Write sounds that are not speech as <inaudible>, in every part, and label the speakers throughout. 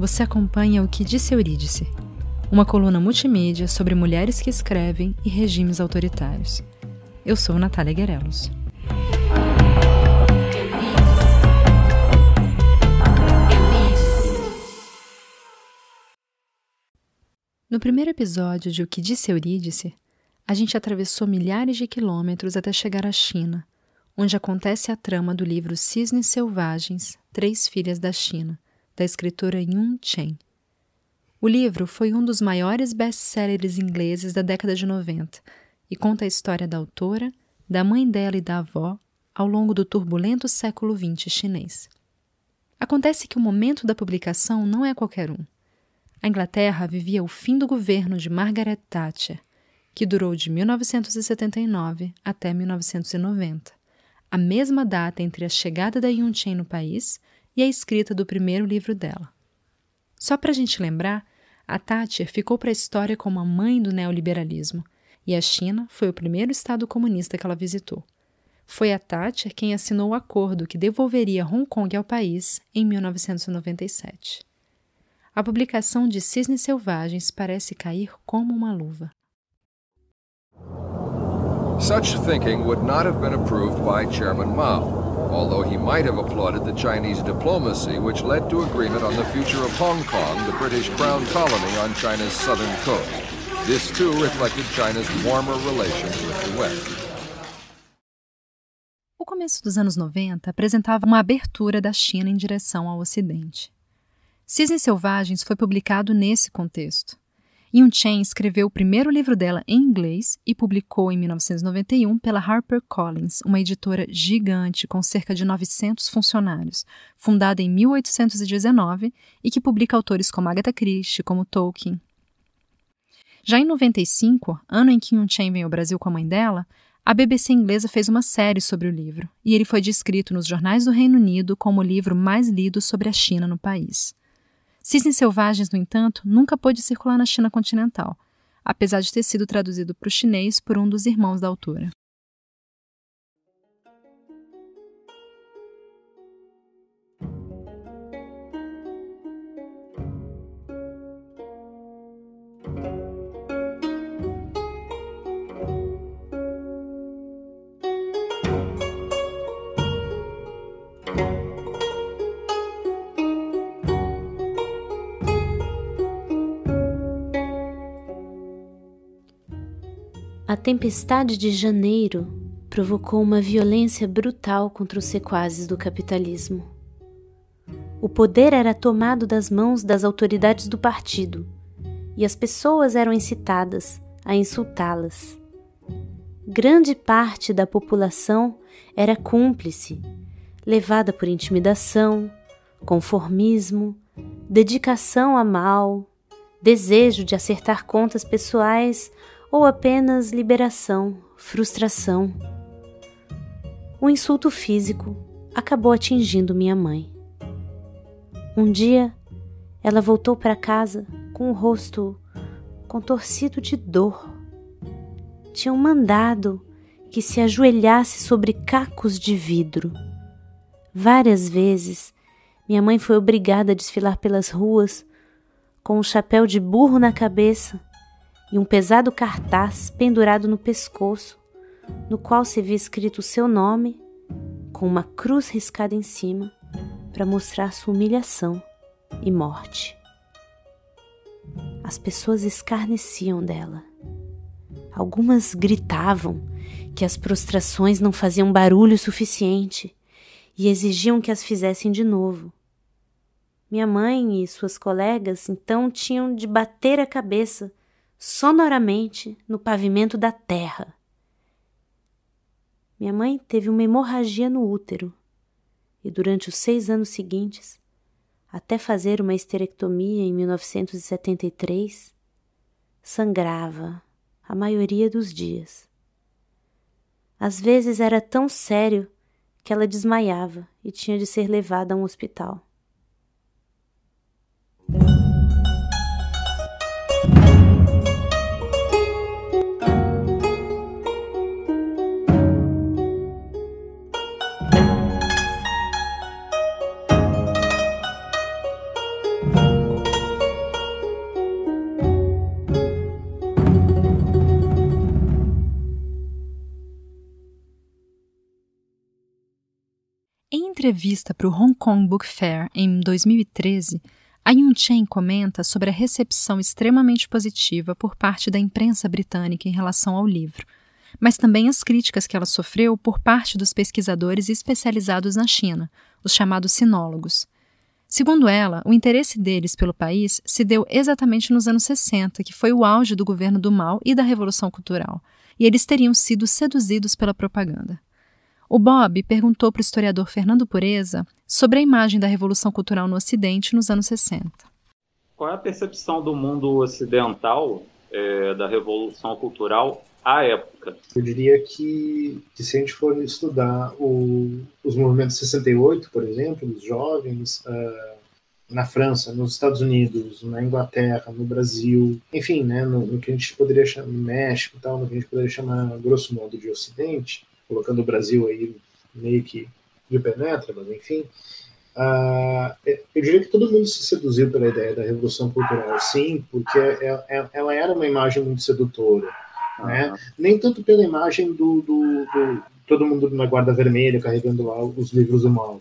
Speaker 1: você acompanha o que disse Eurídice, uma coluna multimídia sobre mulheres que escrevem e regimes autoritários. Eu sou Natália Guerelos. No primeiro episódio de O que disse Eurídice, a gente atravessou milhares de quilômetros até chegar à China, onde acontece a trama do livro Cisnes Selvagens, Três Filhas da China, da escritora Yun Chen. O livro foi um dos maiores best-sellers ingleses da década de 90 e conta a história da autora, da mãe dela e da avó ao longo do turbulento século XX chinês. Acontece que o momento da publicação não é qualquer um. A Inglaterra vivia o fim do governo de Margaret Thatcher, que durou de 1979 até 1990, a mesma data entre a chegada da Yun Chen no país e a escrita do primeiro livro dela. Só para a gente lembrar, a Thatcher ficou para a história como a mãe do neoliberalismo, e a China foi o primeiro estado comunista que ela visitou. Foi a Thatcher quem assinou o acordo que devolveria Hong Kong ao país em 1997. A publicação de Cisnes Selvagens parece cair como uma luva.
Speaker 2: Such thinking would not have been approved by Chairman Mao, although he might have applauded the Chinese diplomacy which led to agreement on the future of Hong Kong, the British crown colony on China's southern coast. This too reflected China's warmer relations with the West.
Speaker 1: O começo dos anos 90 apresentava uma abertura da China em direção ao Ocidente. Cisnes Selvagens foi publicado nesse contexto. Yun Chen escreveu o primeiro livro dela em inglês e publicou em 1991 pela HarperCollins, uma editora gigante com cerca de 900 funcionários, fundada em 1819 e que publica autores como Agatha Christie, como Tolkien. Já em 95, ano em que Yun Chen veio ao Brasil com a mãe dela, a BBC inglesa fez uma série sobre o livro, e ele foi descrito nos jornais do Reino Unido como o livro mais lido sobre a China no país. Cisnes Selvagens, no entanto, nunca pôde circular na China continental, apesar de ter sido traduzido para o chinês por um dos irmãos da autora.
Speaker 3: A tempestade de janeiro provocou uma violência brutal contra os sequazes do capitalismo. O poder era tomado das mãos das autoridades do partido e as pessoas eram incitadas a insultá-las. Grande parte da população era cúmplice, levada por intimidação, conformismo, dedicação a mal, desejo de acertar contas pessoais ou apenas liberação, frustração. O insulto físico acabou atingindo minha mãe. Um dia, ela voltou para casa com o rosto contorcido de dor. Tinham mandado que se ajoelhasse sobre cacos de vidro. Várias vezes, minha mãe foi obrigada a desfilar pelas ruas com um chapéu de burro na cabeça e um pesado cartaz pendurado no pescoço, no qual se via escrito o seu nome, com uma cruz riscada em cima, para mostrar sua humilhação e morte. As pessoas escarneciam dela. Algumas gritavam que as prostrações não faziam barulho suficiente e exigiam que as fizessem de novo. Minha mãe e suas colegas então tinham de bater a cabeça sonoramente no pavimento da terra. Minha mãe teve uma hemorragia no útero e durante os seis anos seguintes, até fazer uma esterectomia em 1973, sangrava a maioria dos dias. Às vezes era tão sério que ela desmaiava e tinha de ser levada a um hospital.
Speaker 1: Entrevista para o Hong Kong Book Fair em 2013, a Yun Chen comenta sobre a recepção extremamente positiva por parte da imprensa britânica em relação ao livro, mas também as críticas que ela sofreu por parte dos pesquisadores especializados na China, os chamados sinólogos. Segundo ela, o interesse deles pelo país se deu exatamente nos anos 60, que foi o auge do governo do Mao e da Revolução Cultural, e eles teriam sido seduzidos pela propaganda. O Bob perguntou para o historiador Fernando Pureza sobre a imagem da Revolução Cultural no Ocidente nos anos 60.
Speaker 4: Qual é a percepção do mundo ocidental é, da Revolução Cultural à época?
Speaker 5: Eu diria que, que se a gente for estudar o, os movimentos 68, por exemplo, dos jovens, uh, na França, nos Estados Unidos, na Inglaterra, no Brasil, enfim, né, no, no que a gente poderia chamar no México, tal, no que a gente poderia chamar grosso modo de Ocidente, colocando o Brasil aí meio que de penetra, mas enfim, uh, eu diria que todo mundo se seduziu pela ideia da revolução cultural, sim, porque ela, é, é, ela era uma imagem muito sedutora, uhum. né? Nem tanto pela imagem do, do, do, todo mundo na guarda vermelha carregando lá os livros do mal,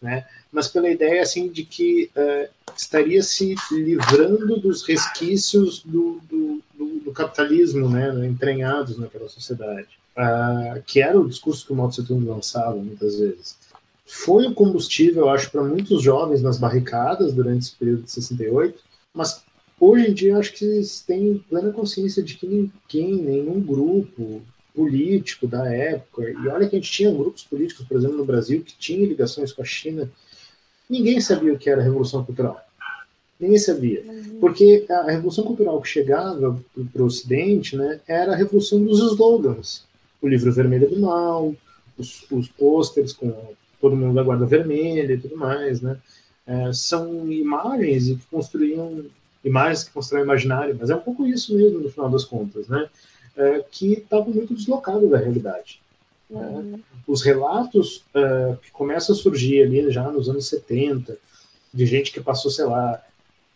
Speaker 5: né? Mas pela ideia assim de que uh, estaria se livrando dos resquícios do, do, do capitalismo, né? Entranhados naquela sociedade uh, que era o discurso que o Mao Tse Tung lançava muitas vezes. Foi o combustível, eu acho, para muitos jovens nas barricadas durante esse período de 68, mas hoje em dia eu acho que eles têm plena consciência de que ninguém, nenhum grupo político da época, e olha que a gente tinha grupos políticos, por exemplo, no Brasil, que tinham ligações com a China, ninguém sabia o que era Revolução Cultural. Ninguém sabia. Uhum. Porque a Revolução Cultural que chegava para o Ocidente né, era a revolução dos slogans o livro vermelho do mal, os, os pôsteres com todo mundo da guarda vermelha e tudo mais, né? É, são imagens que construíam imagens que constroem imaginário, mas é um pouco isso mesmo no final das contas, né? É, que estavam muito deslocados da realidade. Né? Uhum. Os relatos é, que começam a surgir ali já nos anos 70, de gente que passou, sei lá,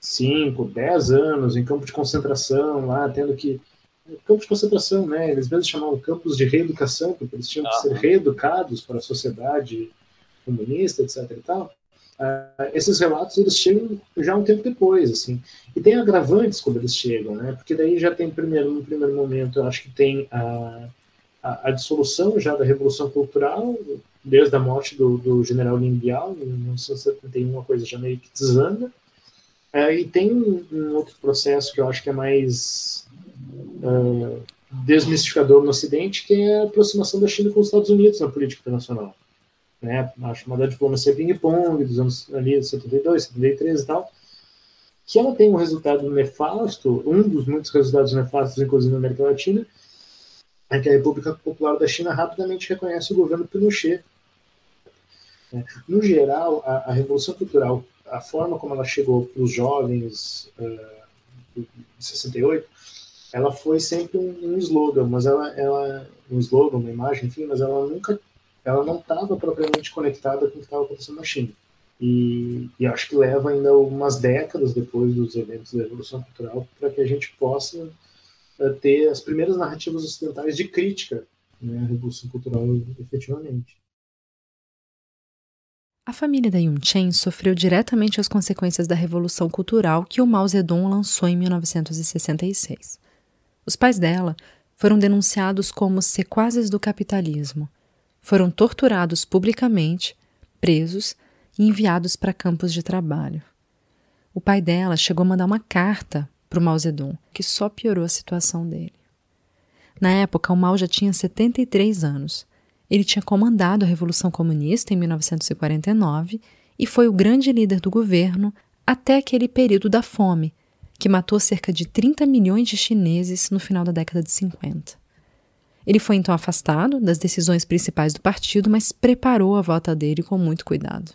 Speaker 5: 5, 10 anos em campo de concentração, lá tendo que campo de concentração, né? Eles mesmos chamavam campos de reeducação, porque eles tinham que ser reeducados para a sociedade comunista, etc. E tal. Uh, esses relatos eles chegam já um tempo depois, assim. E tem agravantes quando eles chegam, né? Porque daí já tem primeiro, no primeiro momento, eu acho que tem a, a, a dissolução já da revolução cultural, desde a morte do, do general Lin Biao, em 1971, uma coisa já meio que desanda. Uh, e tem um, um outro processo que eu acho que é mais uh, desmistificador no Ocidente, que é a aproximação da China com os Estados Unidos na política internacional. Né? A chamada diplomacia ping-pong dos anos ali, 72, 73 e tal, que ela tem um resultado nefasto, um dos muitos resultados nefastos, inclusive na América Latina, é que a República Popular da China rapidamente reconhece o governo Pinochet. No geral, a, a Revolução Cultural, a forma como ela chegou para os jovens uh, de 68, ela foi sempre um, um slogan, mas ela, ela, um slogan, uma imagem, enfim, mas ela nunca, ela não estava propriamente conectada com o que estava acontecendo na China. E, e, acho que leva ainda umas décadas depois dos eventos da Revolução Cultural para que a gente possa uh, ter as primeiras narrativas ocidentais de crítica né, à Revolução Cultural efetivamente.
Speaker 1: A família da Yun Chen sofreu diretamente as consequências da Revolução Cultural que o Mao Zedong lançou em 1966. Os pais dela foram denunciados como sequazes do capitalismo, foram torturados publicamente, presos e enviados para campos de trabalho. O pai dela chegou a mandar uma carta para o Mao Zedong, que só piorou a situação dele. Na época, o Mao já tinha 73 anos. Ele tinha comandado a Revolução Comunista em 1949 e foi o grande líder do governo até aquele período da fome, que matou cerca de 30 milhões de chineses no final da década de 50. Ele foi então afastado das decisões principais do partido, mas preparou a volta dele com muito cuidado.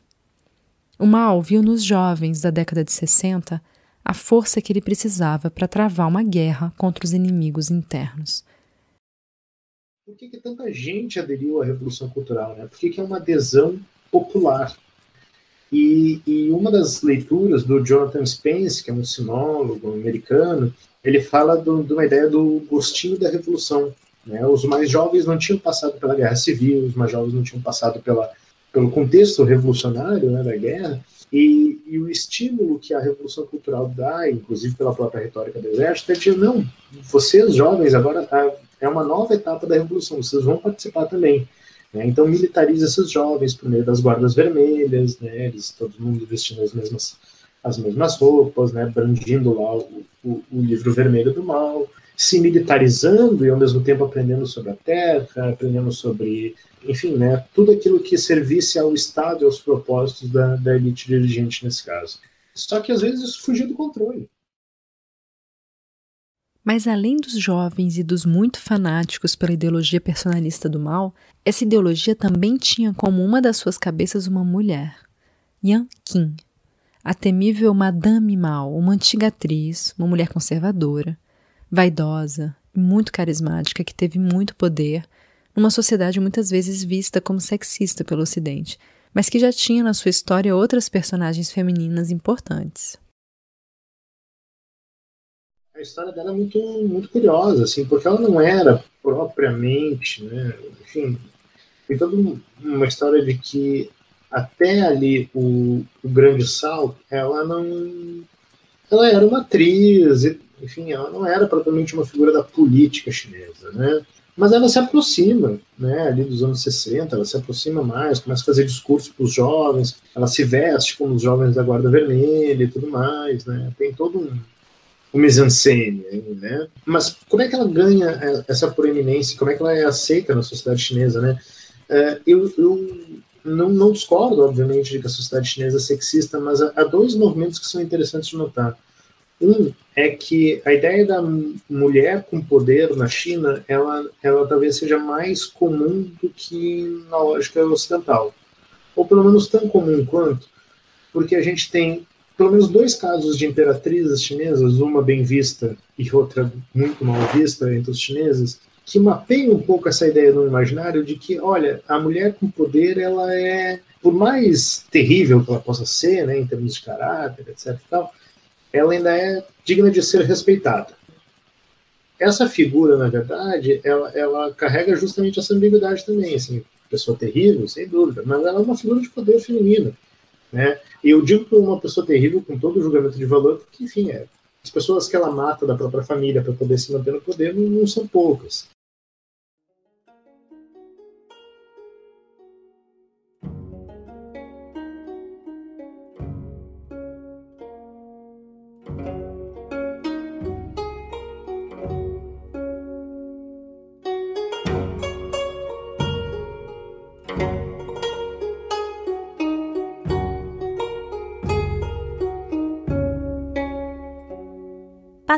Speaker 1: O Mao viu nos jovens da década de 60 a força que ele precisava para travar uma guerra contra os inimigos internos.
Speaker 5: Por que, que tanta gente aderiu à Revolução Cultural? Né? Por que, que é uma adesão popular? E, e, uma das leituras do Jonathan Spence, que é um sinólogo americano, ele fala do, de uma ideia do gostinho da revolução. Né? Os mais jovens não tinham passado pela guerra civil, os mais jovens não tinham passado pela pelo contexto revolucionário né, da guerra, e, e, o estímulo que a Revolução Cultural dá, inclusive pela própria retórica do Exército, é de não, vocês jovens, agora tá, é uma nova etapa da Revolução, vocês vão participar também. Né? Então militariza esses jovens por meio das guardas vermelhas, né? eles, todo mundo vestindo as mesmas, as mesmas roupas, né? brandindo lá o, o, o livro vermelho do mal, se militarizando e ao mesmo tempo aprendendo sobre a terra, aprendendo sobre enfim, né, tudo aquilo que servisse ao Estado e aos propósitos da, da elite dirigente nesse caso. Só que às vezes isso fugia do controle.
Speaker 1: Mas além dos jovens e dos muito fanáticos pela ideologia personalista do mal, essa ideologia também tinha como uma das suas cabeças uma mulher, Yan Qin, a temível Madame Mao, uma antiga atriz, uma mulher conservadora, vaidosa e muito carismática que teve muito poder numa sociedade muitas vezes vista como sexista pelo Ocidente, mas que já tinha na sua história outras personagens femininas importantes.
Speaker 5: A história dela é muito, muito curiosa, assim, porque ela não era propriamente, né, enfim, tem toda uma história de que até ali o, o grande salto, ela não, ela era uma atriz, enfim, ela não era propriamente uma figura da política chinesa, né? mas ela se aproxima, né, ali dos anos 60, ela se aproxima mais, começa a fazer discurso para os jovens, ela se veste como os jovens da Guarda Vermelha e tudo mais, né, tem todo um, um mise-en-scène, né, mas como é que ela ganha é, essa proeminência, como é que ela é aceita na sociedade chinesa, né, é, eu, eu não, não, discordo, obviamente, de que a sociedade chinesa é sexista, mas há dois movimentos que são interessantes de notar. Um é que a ideia da mulher com poder na China, ela, ela talvez seja mais comum do que na lógica ocidental. Ou pelo menos tão comum quanto, porque a gente tem pelo menos dois casos de imperatrizes chinesas, uma bem vista e outra muito mal vista entre os chineses, que mapeiam um pouco essa ideia no imaginário de que, olha, a mulher com poder, ela é, por mais terrível que ela possa ser, né, em termos de caráter, etc. E tal, ela ainda é digna de ser respeitada. Essa figura, na verdade, ela, ela carrega justamente essa ambiguidade também, assim, pessoa terrível, sem dúvida, mas ela é uma figura de poder feminino, né? E eu digo que uma pessoa terrível com todo o julgamento de valor, porque, enfim, é, as pessoas que ela mata da própria família para poder se manter no poder não, não são poucas.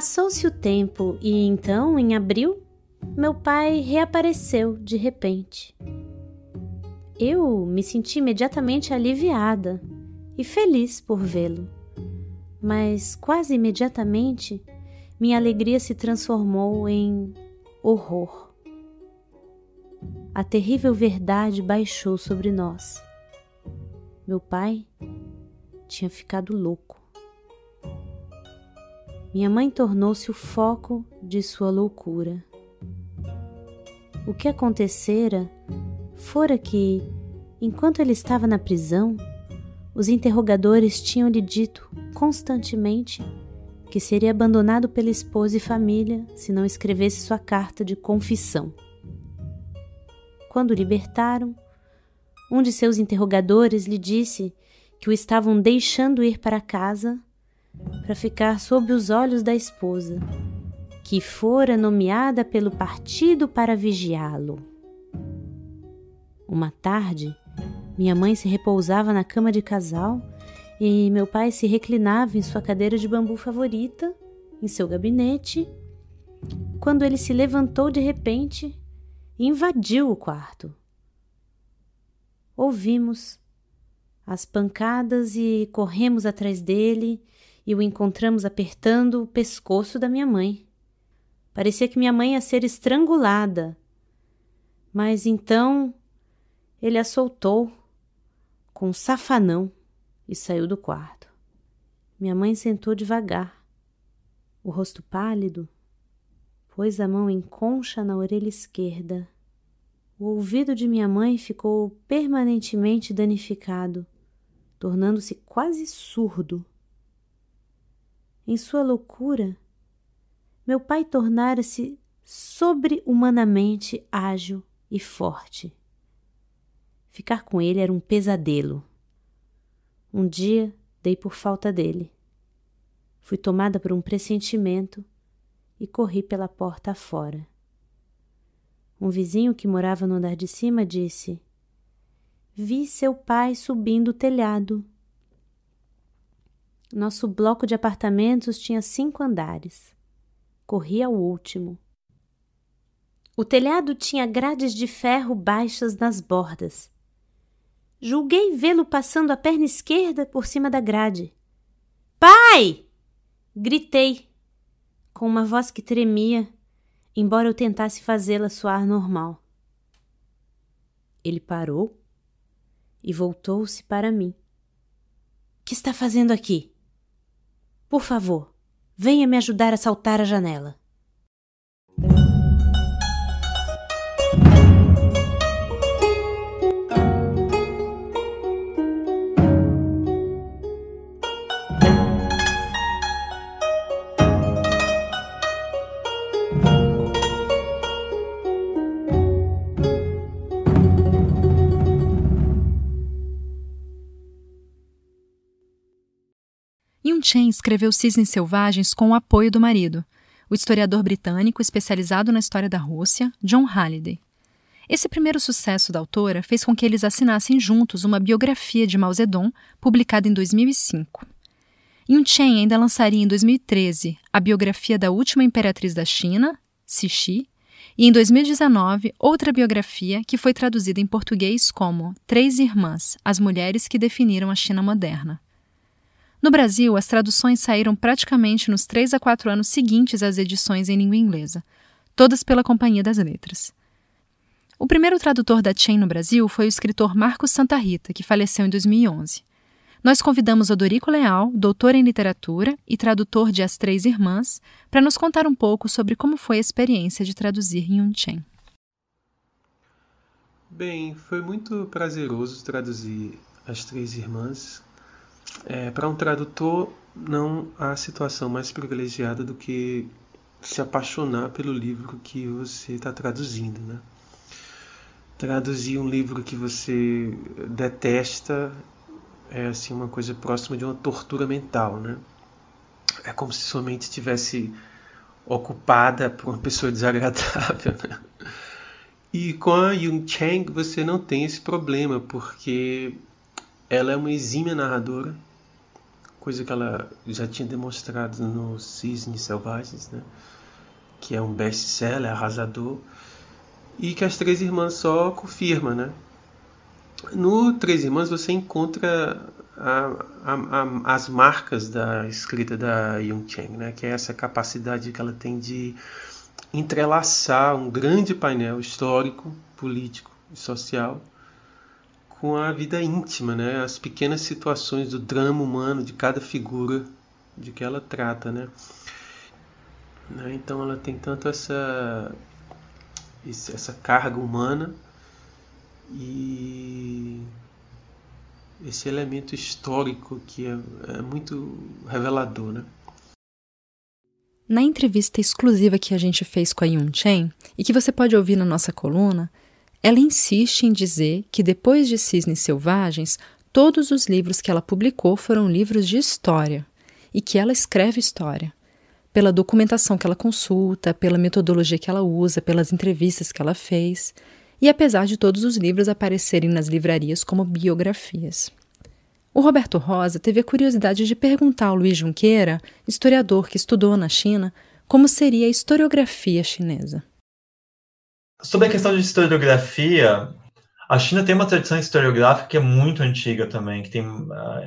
Speaker 3: Passou-se o tempo e então, em abril, meu pai reapareceu de repente. Eu me senti imediatamente aliviada e feliz por vê-lo, mas quase imediatamente minha alegria se transformou em horror. A terrível verdade baixou sobre nós. Meu pai tinha ficado louco. Minha mãe tornou-se o foco de sua loucura. O que acontecera fora que, enquanto ele estava na prisão, os interrogadores tinham-lhe dito constantemente que seria abandonado pela esposa e família se não escrevesse sua carta de confissão. Quando o libertaram, um de seus interrogadores lhe disse que o estavam deixando ir para casa para ficar sob os olhos da esposa, que fora nomeada pelo partido para vigiá-lo. Uma tarde, minha mãe se repousava na cama de casal e meu pai se reclinava em sua cadeira de bambu favorita, em seu gabinete, quando ele se levantou de repente e invadiu o quarto. Ouvimos as pancadas e corremos atrás dele e o encontramos apertando o pescoço da minha mãe. Parecia que minha mãe ia ser estrangulada. Mas então ele a soltou com um safanão e saiu do quarto. Minha mãe sentou devagar, o rosto pálido, pôs a mão em concha na orelha esquerda, O ouvido de minha mãe ficou permanentemente danificado, tornando-se quase surdo. Em sua loucura, meu pai tornara-se sobre-humanamente ágil e forte. Ficar com ele era um pesadelo. Um dia dei por falta dele. Fui tomada por um pressentimento e corri pela porta afora. Um vizinho que morava no andar de cima disse: Vi seu pai subindo o telhado. Nosso bloco de apartamentos tinha cinco andares. Corri ao último. O telhado tinha grades de ferro baixas nas bordas. Julguei vê-lo passando a perna esquerda por cima da grade. Pai! Gritei, com uma voz que tremia, embora eu tentasse fazê-la soar normal. Ele parou e voltou-se para mim. Que está fazendo aqui? Por favor, venha me ajudar a saltar a janela.
Speaker 1: Chen escreveu Cisnes Selvagens com o apoio do marido, o historiador britânico especializado na história da Rússia, John Halliday. Esse primeiro sucesso da autora fez com que eles assinassem juntos uma biografia de Mao Zedong, publicada em 2005. Yun Chen ainda lançaria em 2013 a biografia da última imperatriz da China, Cixi, e em 2019 outra biografia que foi traduzida em português como Três Irmãs, as mulheres que definiram a China moderna. No Brasil, as traduções saíram praticamente nos três a quatro anos seguintes às edições em língua inglesa, todas pela Companhia das Letras. O primeiro tradutor da Chen no Brasil foi o escritor Marcos Santa Rita, que faleceu em 2011. Nós convidamos Odorico Leal, doutor em literatura e tradutor de As Três Irmãs, para nos contar um pouco sobre como foi a experiência de traduzir Yun Chen.
Speaker 6: Bem, foi muito prazeroso traduzir As Três Irmãs, é, para um tradutor, não há situação mais privilegiada do que se apaixonar pelo livro que você está traduzindo, né? Traduzir um livro que você detesta é assim uma coisa próxima de uma tortura mental, né? É como se sua mente estivesse ocupada por uma pessoa <laughs> desagradável. Né? E com a Yung Chang você não tem esse problema, porque ela é uma exímia narradora, coisa que ela já tinha demonstrado no Cisnes Selvagens, né? que é um best-seller, arrasador, e que as Três Irmãs só confirma. Né? No Três Irmãs você encontra a, a, a, as marcas da escrita da Yung Cheng, né? que é essa capacidade que ela tem de entrelaçar um grande painel histórico, político e social com a vida íntima, né? As pequenas situações do drama humano de cada figura de que ela trata, né? né? Então ela tem tanto essa essa carga humana e esse elemento histórico que é, é muito revelador, né?
Speaker 1: Na entrevista exclusiva que a gente fez com a Yun Chen e que você pode ouvir na nossa coluna, ela insiste em dizer que depois de Cisnes Selvagens, todos os livros que ela publicou foram livros de história e que ela escreve história. Pela documentação que ela consulta, pela metodologia que ela usa, pelas entrevistas que ela fez, e apesar de todos os livros aparecerem nas livrarias como biografias. O Roberto Rosa teve a curiosidade de perguntar ao Luiz Junqueira, historiador que estudou na China, como seria a historiografia chinesa.
Speaker 7: Sobre a questão de historiografia, a China tem uma tradição historiográfica que é muito antiga também, que tem, ah,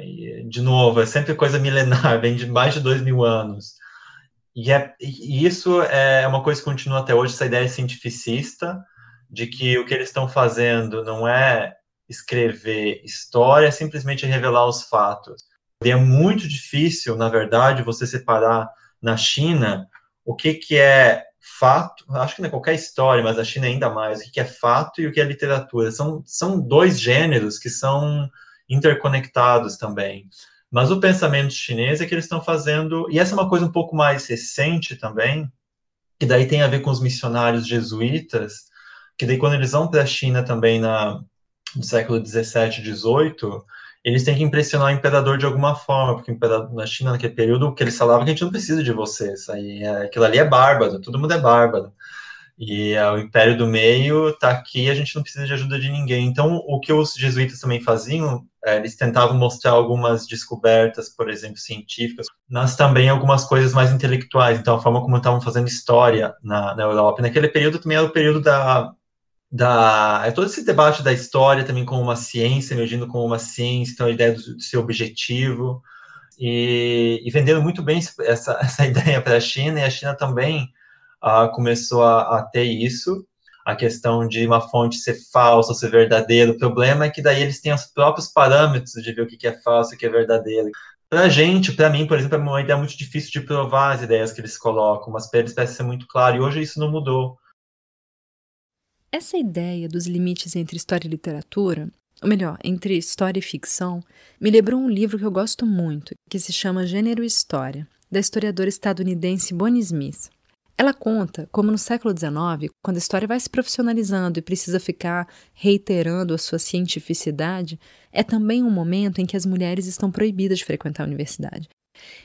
Speaker 7: de novo, é sempre coisa milenar, <laughs> vem de mais de dois mil anos. E, é, e isso é uma coisa que continua até hoje, essa ideia cientificista, de que o que eles estão fazendo não é escrever história, é simplesmente revelar os fatos. E é muito difícil, na verdade, você separar na China o que, que é fato, acho que não é qualquer história, mas a China ainda mais, o que é fato e o que é literatura. São, são dois gêneros que são interconectados também. Mas o pensamento chinês é que eles estão fazendo, e essa é uma coisa um pouco mais recente também, que daí tem a ver com os missionários jesuítas, que daí quando eles vão para a China também na, no século 17, 18, eles têm que impressionar o imperador de alguma forma, porque na China, naquele período, que eles falavam que a gente não precisa de vocês, aí, é, aquilo ali é bárbaro, todo mundo é bárbaro. E é, o Império do Meio está aqui, a gente não precisa de ajuda de ninguém. Então, o que os jesuítas também faziam, é, eles tentavam mostrar algumas descobertas, por exemplo, científicas, mas também algumas coisas mais intelectuais. Então, a forma como estavam fazendo história na, na Europa. Naquele período também era o período da da é todo esse debate da história também como uma ciência, emergindo como uma ciência, então a ideia do, do seu objetivo e, e, vendendo muito bem essa, <laughs> essa ideia para a China e a China também uh, começou a, a, ter isso, a questão de uma fonte ser falsa ou ser verdadeira. O problema é que daí eles têm os próprios parâmetros de ver o que é falso e o que é verdadeiro. Para a gente, para mim, por exemplo, é uma ideia muito difícil de provar as ideias que eles colocam, mas para eles parece ser muito claro, e hoje isso não mudou.
Speaker 1: Essa ideia dos limites entre história e literatura, ou melhor, entre história e ficção, me lembrou um livro que eu gosto muito, que se chama Gênero e História, da historiadora estadunidense Bonnie Smith. Ela conta como no século XIX, quando a história vai se profissionalizando e precisa ficar reiterando a sua cientificidade, é também um momento em que as mulheres estão proibidas de frequentar a universidade.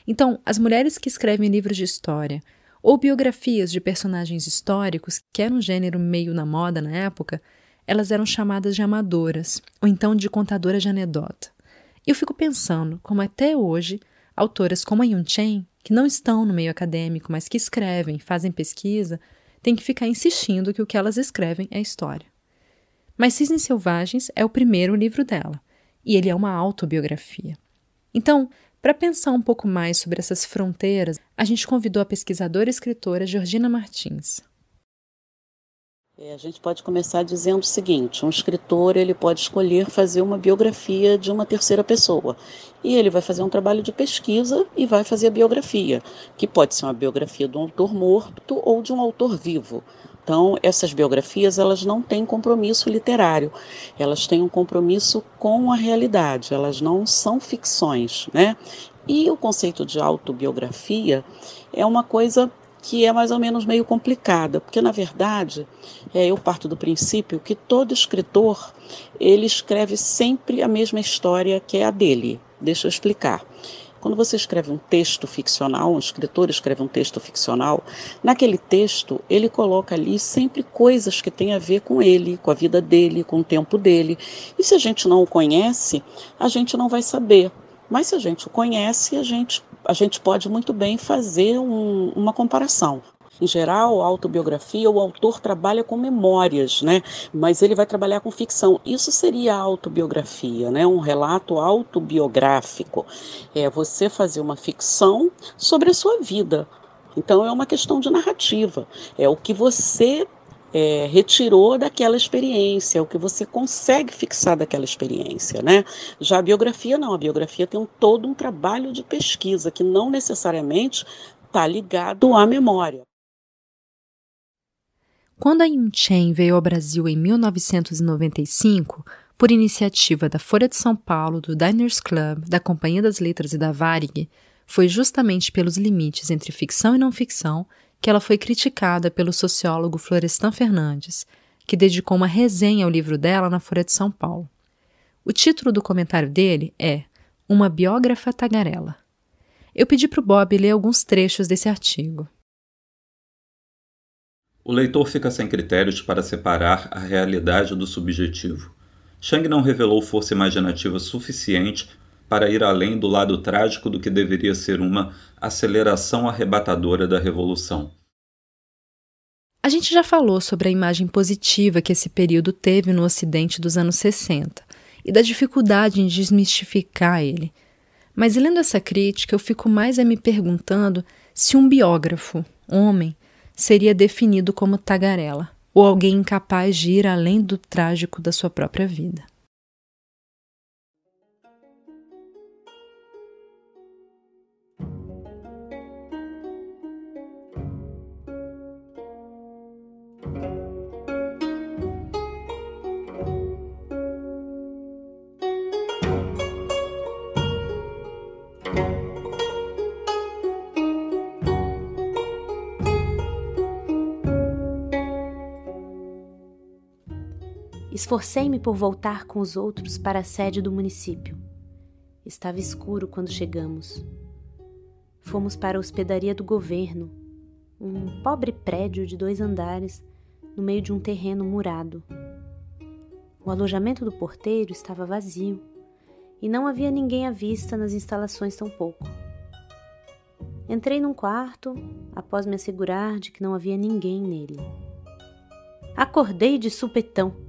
Speaker 1: Então, as mulheres que escrevem livros de história, ou biografias de personagens históricos, que era um gênero meio na moda na época, elas eram chamadas de amadoras, ou então de contadoras de anedota. Eu fico pensando como até hoje, autoras como a Yun Chen, que não estão no meio acadêmico, mas que escrevem, fazem pesquisa, têm que ficar insistindo que o que elas escrevem é história. Mas Cisnes Selvagens é o primeiro livro dela, e ele é uma autobiografia. Então, para pensar um pouco mais sobre essas fronteiras, a gente convidou a pesquisadora e escritora Georgina Martins.
Speaker 8: É, a gente pode começar dizendo o seguinte: um escritor ele pode escolher fazer uma biografia de uma terceira pessoa e ele vai fazer um trabalho de pesquisa e vai fazer a biografia, que pode ser uma biografia de um autor morto ou de um autor vivo. Então, essas biografias elas não têm compromisso literário, elas têm um compromisso com a realidade, elas não são ficções, né? E o conceito de autobiografia é uma coisa que é mais ou menos meio complicada, porque na verdade é, eu parto do princípio que todo escritor ele escreve sempre a mesma história que é a dele. Deixa eu explicar. Quando você escreve um texto ficcional, um escritor escreve um texto ficcional, naquele texto ele coloca ali sempre coisas que têm a ver com ele, com a vida dele, com o tempo dele. E se a gente não o conhece, a gente não vai saber. Mas se a gente o conhece, a gente, a gente pode muito bem fazer um, uma comparação. Em geral, a autobiografia, o autor trabalha com memórias, né? Mas ele vai trabalhar com ficção. Isso seria autobiografia, né? Um relato autobiográfico. É você fazer uma ficção sobre a sua vida. Então é uma questão de narrativa. É o que você é, retirou daquela experiência, é o que você consegue fixar daquela experiência, né? Já a biografia não, a biografia tem um, todo um trabalho de pesquisa que não necessariamente está ligado à memória.
Speaker 1: Quando a Yun Chen veio ao Brasil em 1995, por iniciativa da Folha de São Paulo, do Diners Club, da Companhia das Letras e da Varig, foi justamente pelos limites entre ficção e não ficção que ela foi criticada pelo sociólogo Florestan Fernandes, que dedicou uma resenha ao livro dela na Folha de São Paulo. O título do comentário dele é Uma Biógrafa Tagarela. Eu pedi para o Bob ler alguns trechos desse artigo.
Speaker 9: O leitor fica sem critérios para separar a realidade do subjetivo. Chang não revelou força imaginativa suficiente para ir além do lado trágico do que deveria ser uma aceleração arrebatadora da revolução.
Speaker 1: A gente já falou sobre a imagem positiva que esse período teve no Ocidente dos anos 60 e da dificuldade em desmistificar ele. Mas lendo essa crítica, eu fico mais a me perguntando se um biógrafo, homem, seria definido como tagarela, ou alguém incapaz de ir além do trágico da sua própria vida.
Speaker 3: Esforcei-me por voltar com os outros para a sede do município. Estava escuro quando chegamos. Fomos para a hospedaria do governo, um pobre prédio de dois andares no meio de um terreno murado. O alojamento do porteiro estava vazio e não havia ninguém à vista nas instalações tampouco. Entrei num quarto após me assegurar de que não havia ninguém nele. Acordei de supetão,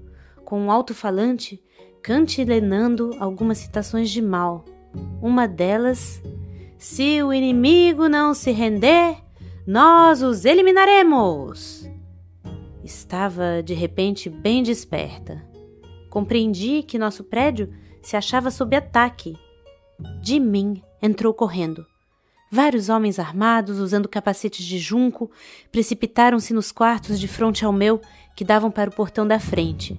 Speaker 3: com um alto-falante cantilenando algumas citações de mal. Uma delas: Se o inimigo não se render, nós os eliminaremos! Estava de repente bem desperta. Compreendi que nosso prédio se achava sob ataque. De mim entrou correndo. Vários homens armados, usando capacetes de junco, precipitaram-se nos quartos de frente ao meu, que davam para o portão da frente.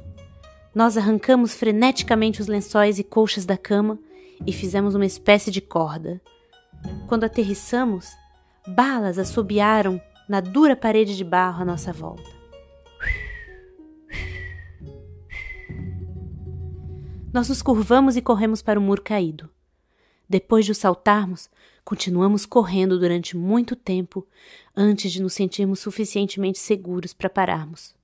Speaker 3: Nós arrancamos freneticamente os lençóis e colchas da cama e fizemos uma espécie de corda. Quando aterrissamos, balas assobiaram na dura parede de barro à nossa volta. Nós nos curvamos e corremos para o muro caído. Depois de o saltarmos, continuamos correndo durante muito tempo antes de nos sentirmos suficientemente seguros para pararmos.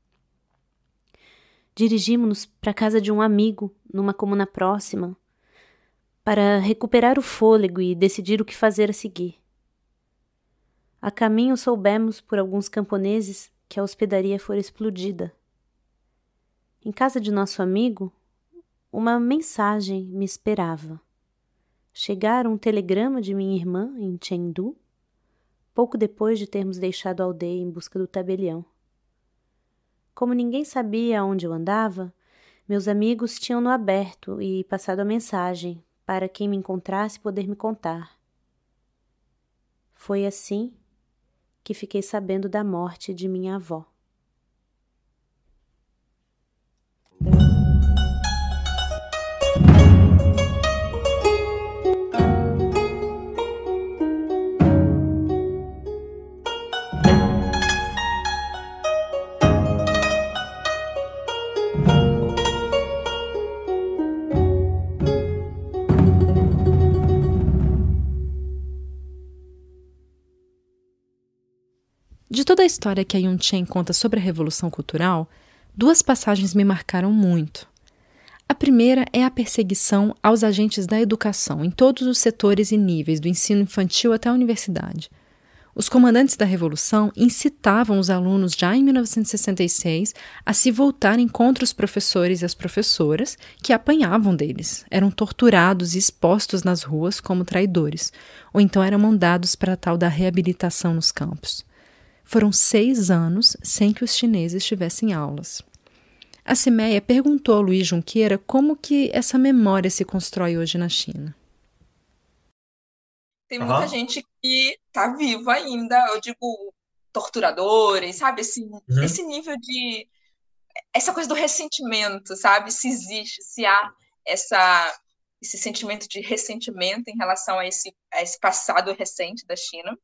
Speaker 3: Dirigimos-nos para a casa de um amigo, numa comuna próxima, para recuperar o fôlego e decidir o que fazer a seguir. A caminho soubemos por alguns camponeses que a hospedaria fora explodida. Em casa de nosso amigo, uma mensagem me esperava. Chegara um telegrama de minha irmã em Chengdu, pouco depois de termos deixado a aldeia em busca do tabelião. Como ninguém sabia onde eu andava, meus amigos tinham-no aberto e passado a mensagem para quem me encontrasse poder me contar. Foi assim que fiquei sabendo da morte de minha avó.
Speaker 1: História que a Yun Chen conta sobre a Revolução Cultural, duas passagens me marcaram muito. A primeira é a perseguição aos agentes da educação em todos os setores e níveis, do ensino infantil até a universidade. Os comandantes da Revolução incitavam os alunos já em 1966 a se voltarem contra os professores e as professoras que apanhavam deles, eram torturados e expostos nas ruas como traidores, ou então eram mandados para a tal da reabilitação nos campos. Foram seis anos sem que os chineses tivessem aulas. A Cimeia perguntou a Luiz Junqueira como que essa memória se constrói hoje na China.
Speaker 10: Tem muita uhum. gente que está viva ainda, eu digo torturadores, sabe? Esse, uhum. esse nível de. Essa coisa do ressentimento, sabe? Se existe, se há essa, esse sentimento de ressentimento em relação a esse, a esse passado recente da China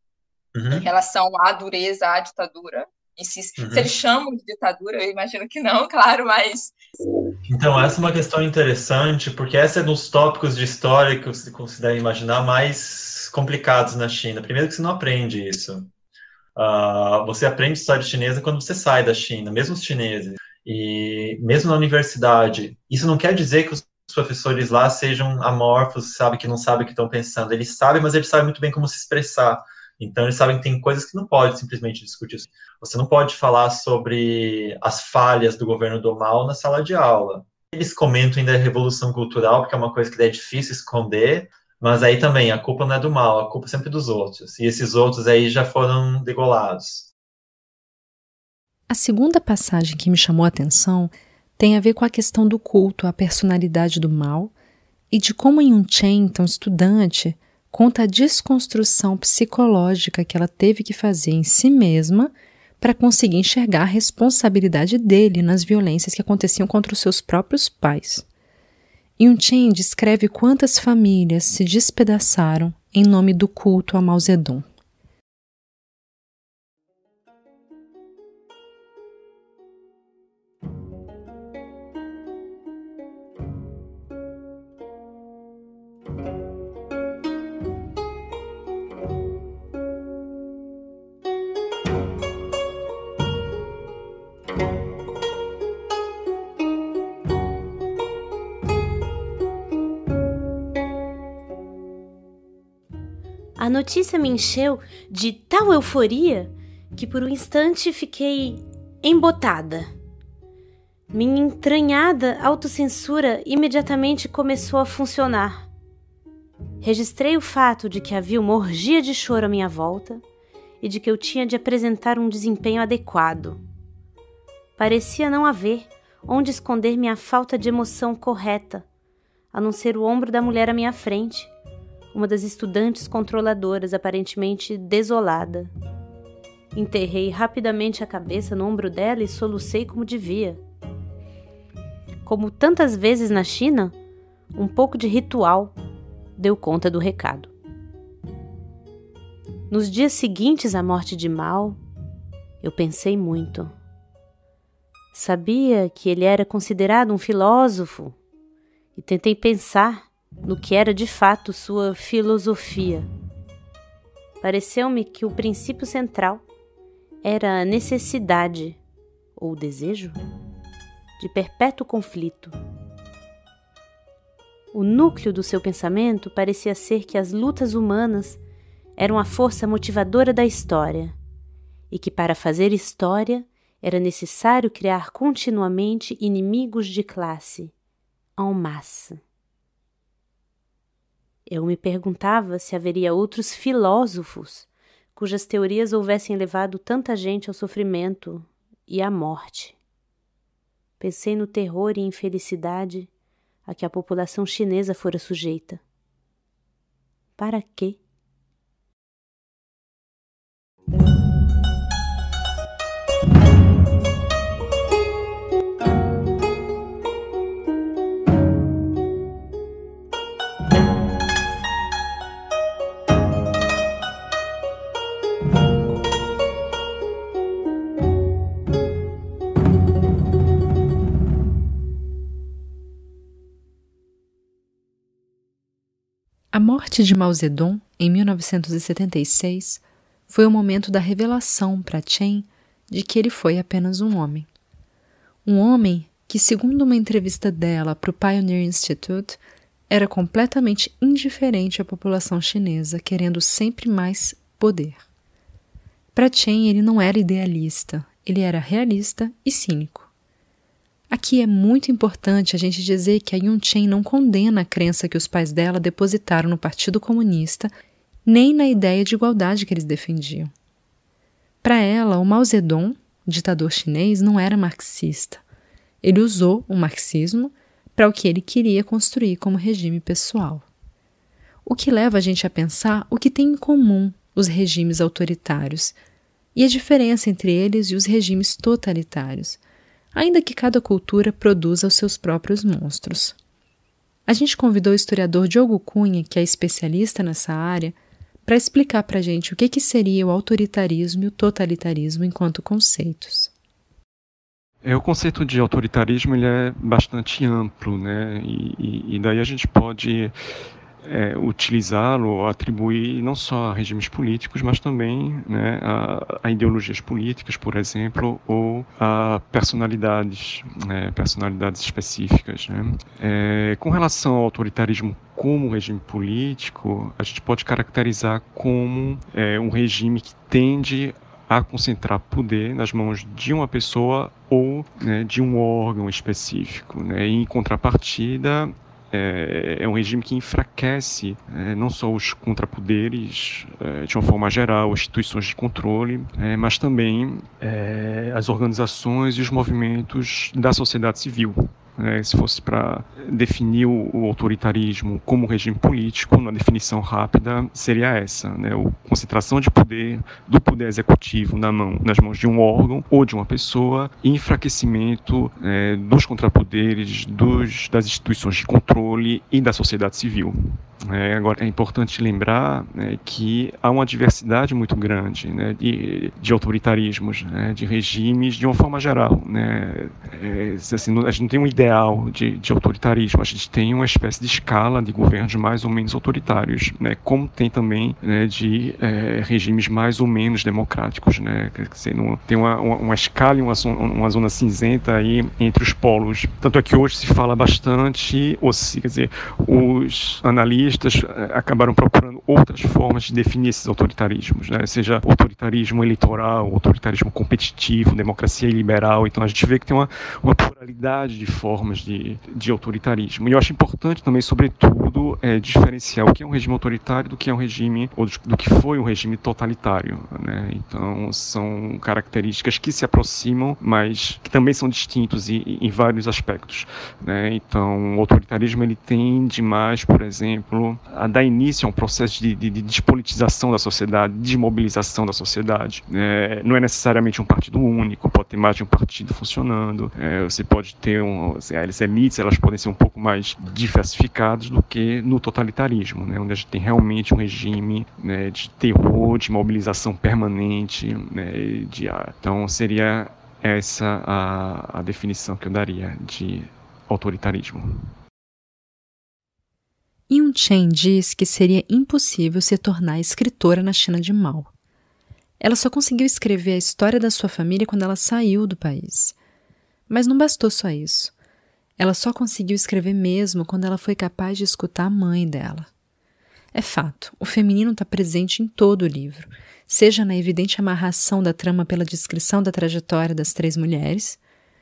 Speaker 10: uhum. em relação à dureza, à ditadura. Se, uhum. se eles chamam de ditadura, eu imagino que não, <laughs> claro, mas.
Speaker 7: Então, essa é uma questão interessante, porque essa é dos tópicos de história que você considera imaginar mais complicados na China. Primeiro, que você não aprende isso. Uh, você aprende história chinesa quando você sai da China, mesmo os chineses. E mesmo na universidade. Isso não quer dizer que os professores lá sejam amorfos, sabe, que não sabem o que estão pensando. Eles sabem, mas eles sabem muito bem como se expressar. Então, eles sabem que tem coisas que não pode simplesmente discutir. Você não pode falar sobre as falhas do governo do mal na sala de aula. Eles comentam ainda a revolução cultural, porque é uma coisa que é difícil esconder, mas aí também a culpa não é do mal, a culpa é sempre dos outros. E esses outros aí já foram degolados.
Speaker 1: A segunda passagem que me chamou a atenção tem a ver com a questão do culto à personalidade do mal e de como em um Chen, então estudante, conta a desconstrução psicológica que ela teve que fazer em si mesma para conseguir enxergar a responsabilidade dele nas violências que aconteciam contra os seus próprios pais. Yun Chen descreve quantas famílias se despedaçaram em nome do culto a Mao Zedong.
Speaker 3: Notícia me encheu de tal euforia que por um instante fiquei embotada. Minha entranhada autocensura imediatamente começou a funcionar. Registrei o fato de que havia uma orgia de choro à minha volta e de que eu tinha de apresentar um desempenho adequado. Parecia não haver onde esconder minha falta de emoção correta, a não ser o ombro da mulher à minha frente, uma das estudantes controladoras aparentemente desolada. Enterrei rapidamente a cabeça no ombro dela e solucei como devia. Como tantas vezes na China, um pouco de ritual deu conta do recado. Nos dias seguintes à morte de Mao, eu pensei muito. Sabia que ele era considerado um filósofo e tentei pensar no que era de fato sua filosofia. Pareceu-me que o princípio central era a necessidade ou desejo de perpétuo conflito. O núcleo do seu pensamento parecia ser que as lutas humanas eram a força motivadora da história e que para fazer história era necessário criar continuamente inimigos de classe, en masse. Eu me perguntava se haveria outros filósofos cujas teorias houvessem levado tanta gente ao sofrimento e à morte. Pensei no terror e infelicidade a que a população chinesa fora sujeita. Para quê?
Speaker 1: Morte de Mao Zedong, em 1976, foi o momento da revelação para Chen de que ele foi apenas um homem. Um homem que, segundo uma entrevista dela para o Pioneer Institute, era completamente indiferente à população chinesa, querendo sempre mais poder. Para Chen, ele não era idealista, ele era realista e cínico. Aqui é muito importante a gente dizer que a Yun Chen não condena a crença que os pais dela depositaram no Partido Comunista, nem na ideia de igualdade que eles defendiam. Para ela, o Mao Zedong, ditador chinês, não era marxista. Ele usou o marxismo para o que ele queria construir como regime pessoal. O que leva a gente a pensar o que tem em comum os regimes autoritários e a diferença entre eles e os regimes totalitários ainda que cada cultura produza os seus próprios monstros. A gente convidou o historiador Diogo Cunha, que é especialista nessa área, para explicar para a gente o que, que seria o autoritarismo e o totalitarismo enquanto conceitos.
Speaker 11: É, o conceito de autoritarismo ele é bastante amplo, né? E, e daí a gente pode é, utilizá-lo, atribuir não só a regimes políticos, mas também né, a, a, ideologias políticas, por exemplo, ou a personalidades, né, personalidades específicas. Né. É, com relação ao autoritarismo como regime político, a gente pode caracterizar como é, um regime que tende a concentrar poder nas mãos de uma pessoa ou né, de um órgão específico. Né? em contrapartida, é, é um regime que enfraquece é, não só os contrapoderes, é, de uma forma geral, instituições de controle, é, mas também é, as organizações e os movimentos da sociedade civil. Né, se fosse para definir o, o, autoritarismo como regime político, uma definição rápida seria essa: né, a concentração de poder do poder executivo na mão, nas mãos de um órgão ou de uma pessoa, enfraquecimento é, dos contrapoderes, dos, das instituições de controle e da sociedade civil. É, agora, é importante lembrar né, que há uma diversidade muito grande né, de, de autoritarismos, né, de regimes, de uma forma geral. Né, é, assim, a gente não tem um ideal de, de, autoritarismo, a gente tem uma espécie de escala de governos mais ou menos autoritários, né, como tem também né, de é, regimes mais ou menos democráticos. Não, tem uma, uma, uma escala e uma, uma zona cinzenta aí entre os polos. Tanto é que hoje se fala bastante, ou se, quer dizer, os analistas eh, acabaram procurando outras formas de definir esses autoritarismos, né? seja autoritarismo eleitoral, autoritarismo competitivo, democracia liberal. Então a gente vê que tem uma, uma pluralidade de formas de, de autoritarismo. E eu acho importante também, sobretudo, é, diferenciar o que é um regime autoritário do que é um regime, ou do que foi um regime totalitário. Né? Então são características que se aproximam, mas que também são distintos em, em vários aspectos. Né? Então o autoritarismo ele tende mais, por exemplo, a dar início a um processo de, de, de despolitização da sociedade, desmobilização da sociedade. É, não é necessariamente um partido único, pode ter mais de um partido funcionando. É, você pode ter um, assim, as elites, elas podem ser um pouco mais diversificadas do que no totalitarismo, né, onde a gente tem realmente um regime né, de terror, de mobilização permanente. Né, de, então seria essa a, a definição que eu daria de autoritarismo.
Speaker 1: Yun Chen diz que seria impossível se tornar escritora na China de Mao. Ela só conseguiu escrever a história da sua família quando ela saiu do país. Mas não bastou só isso. Ela só conseguiu escrever mesmo quando ela foi capaz de escutar a mãe dela. É fato, o feminino está presente em todo o livro, seja na evidente amarração da trama pela descrição da trajetória das três mulheres,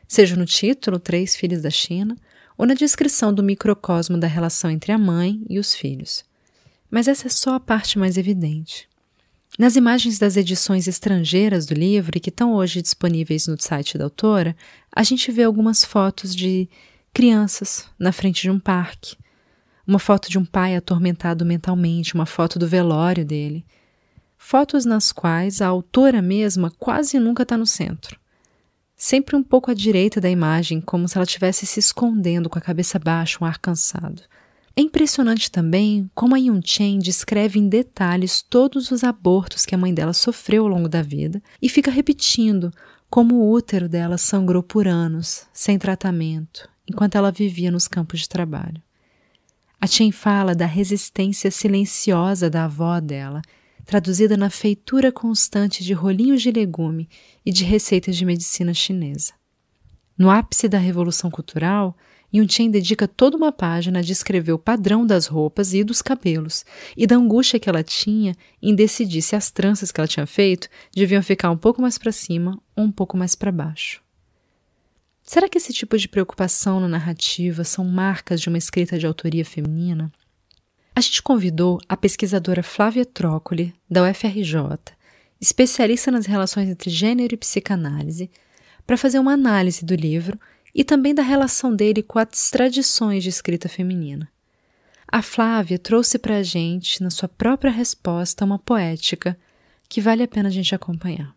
Speaker 1: seja no título Três Filhos da China, ou na descrição do microcosmo da relação entre a mãe e os filhos. Mas essa é só a parte mais evidente. Nas imagens das edições estrangeiras do livro, que estão hoje disponíveis no site da autora, a gente vê algumas fotos de crianças na frente de um parque, uma foto de um pai atormentado mentalmente, uma foto do velório dele. Fotos nas quais a autora mesma quase nunca está no centro sempre um pouco à direita da imagem, como se ela estivesse se escondendo com a cabeça baixa, um ar cansado. É impressionante também como a Yun Chen descreve em detalhes todos os abortos que a mãe dela sofreu ao longo da vida e fica repetindo como o útero dela sangrou por anos, sem tratamento, enquanto ela vivia nos campos de trabalho. A Chen fala da resistência silenciosa da avó dela traduzida na feitura constante de rolinhos de legume e de receitas de medicina chinesa. No ápice da Revolução Cultural, Yun Chen dedica toda uma página a descrever o padrão das roupas e dos cabelos, e da angústia que ela tinha em decidir se as tranças que ela tinha feito deviam ficar um pouco mais para cima ou um pouco mais para baixo. Será que esse tipo de preocupação na narrativa são marcas de uma escrita de autoria feminina? A gente convidou a pesquisadora Flávia Trócoli, da UFRJ, especialista nas relações entre gênero e psicanálise, para fazer uma análise do livro e também da relação dele com as tradições de escrita feminina. A Flávia trouxe para a gente, na sua própria resposta, uma poética que vale a pena a gente acompanhar.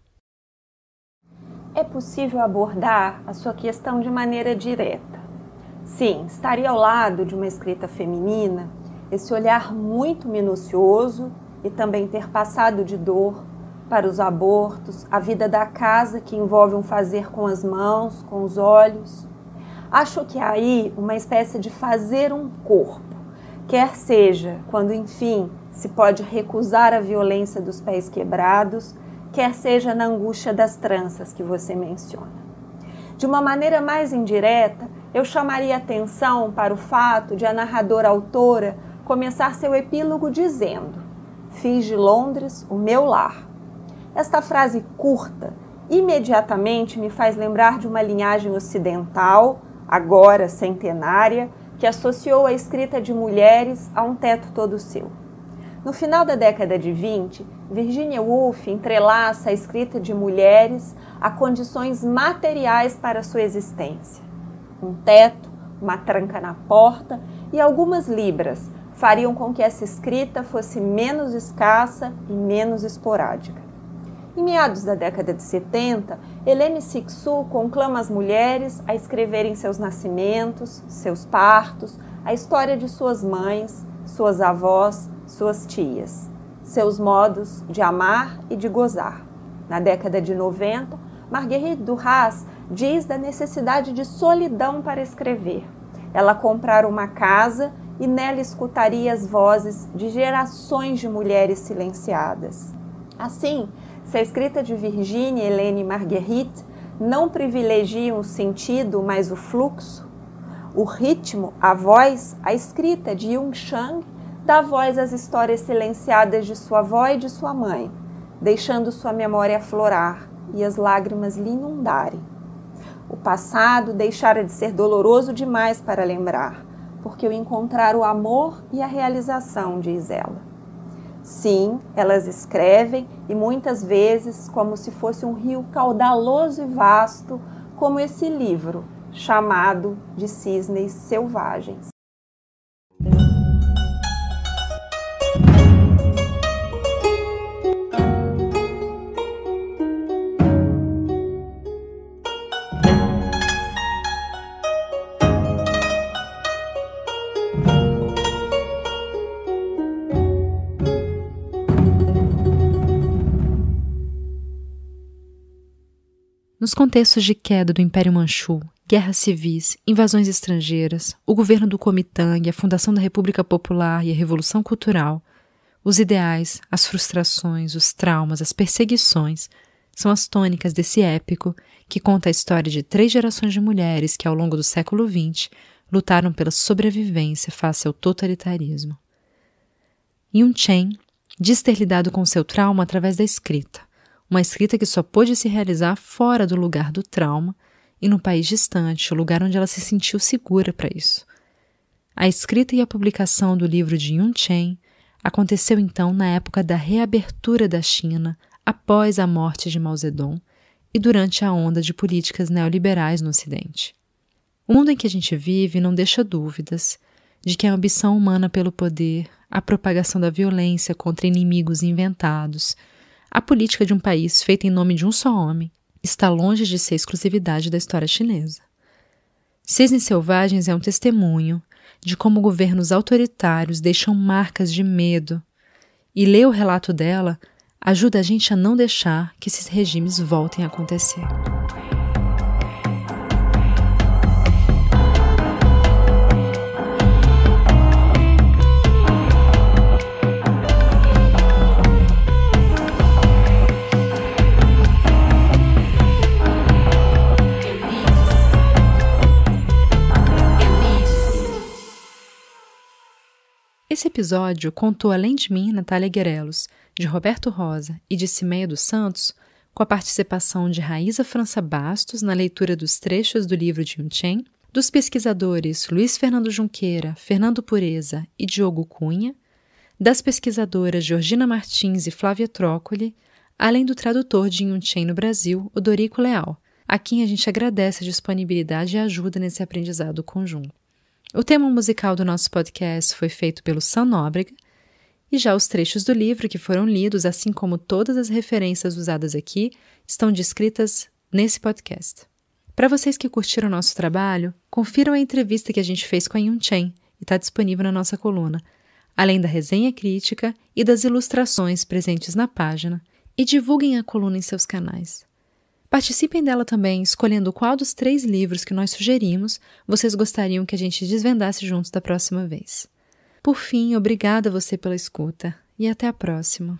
Speaker 12: É possível abordar a sua questão de maneira direta. Sim, estaria ao lado de uma escrita feminina esse olhar muito minucioso e também ter passado de dor para os abortos, a vida da casa que envolve um fazer com as mãos, com os olhos. Acho que há aí uma espécie de fazer um corpo, quer seja quando, enfim, se pode recusar a violência dos pés quebrados, quer seja na angústia das tranças que você menciona. De uma maneira mais indireta, eu chamaria atenção para o fato de a narradora autora começar seu epílogo dizendo: Fiz de Londres o meu lar. Esta frase curta imediatamente me faz lembrar de uma linhagem ocidental, agora centenária, que associou a escrita de mulheres a um teto todo seu. No final da década de 20, Virginia Woolf entrelaça a escrita de mulheres a condições materiais para sua existência. Um teto, uma tranca na porta e algumas libras fariam com que essa escrita fosse menos escassa e menos esporádica. Em meados da década de 70, Helene Sixu conclama as mulheres a escreverem seus nascimentos, seus partos, a história de suas mães, suas avós, suas tias, seus modos de amar e de gozar. Na década de 90, Marguerite Duras diz da necessidade de solidão para escrever. Ela comprar uma casa e nela escutaria as vozes de gerações de mulheres silenciadas. Assim, se a escrita de Virginia Helene Marguerite não privilegia o sentido, mas o fluxo, o ritmo, a voz, a escrita de Jung Chang dá voz às histórias silenciadas de sua avó e de sua mãe, deixando sua memória aflorar e as lágrimas lhe inundarem. O passado deixara de ser doloroso demais para lembrar, porque o encontrar o amor e a realização, diz ela. Sim, elas escrevem e muitas vezes como se fosse um rio caudaloso e vasto, como esse livro, chamado de Cisnes Selvagens.
Speaker 1: Nos contextos de queda do Império Manchu, guerras civis, invasões estrangeiras, o governo do Kuomintang, a fundação da República Popular e a Revolução Cultural, os ideais, as frustrações, os traumas, as perseguições são as tônicas desse épico que conta a história de três gerações de mulheres que, ao longo do século XX, lutaram pela sobrevivência face ao totalitarismo. Yun Chen diz ter lidado com seu trauma através da escrita uma escrita que só pôde se realizar fora do lugar do trauma e no país distante, o lugar onde ela se sentiu segura para isso. A escrita e a publicação do livro de Yun Chen aconteceu então na época da reabertura da China após a morte de Mao Zedong e durante a onda de políticas neoliberais no Ocidente. O mundo em que a gente vive não deixa dúvidas de que a ambição humana pelo poder, a propagação da violência contra inimigos inventados, a política de um país feita em nome de um só homem está longe de ser exclusividade da história chinesa. Cisnes Selvagens é um testemunho de como governos autoritários deixam marcas de medo, e ler o relato dela ajuda a gente a não deixar que esses regimes voltem a acontecer. Esse episódio contou, além de mim, Natália Guerelos, de Roberto Rosa e de Cimeia dos Santos, com a participação de Raíza França Bastos na leitura dos trechos do livro de Chen, dos pesquisadores Luiz Fernando Junqueira, Fernando Pureza e Diogo Cunha, das pesquisadoras Georgina Martins e Flávia Trócoli, além do tradutor de Chen no Brasil, o Dorico Leal, a quem a gente agradece a disponibilidade e ajuda nesse aprendizado conjunto. O tema musical do nosso podcast foi feito pelo Sam Nóbrega, e já os trechos do livro que foram lidos, assim como todas as referências usadas aqui, estão descritas nesse podcast. Para vocês que curtiram o nosso trabalho, confiram a entrevista que a gente fez com a Yun Chen e está disponível na nossa coluna, além da resenha crítica e das ilustrações presentes na página, e divulguem a coluna em seus canais. Participem dela também, escolhendo qual dos três livros que nós sugerimos vocês gostariam que a gente desvendasse juntos da próxima vez. Por fim, obrigada a você pela escuta e até a próxima.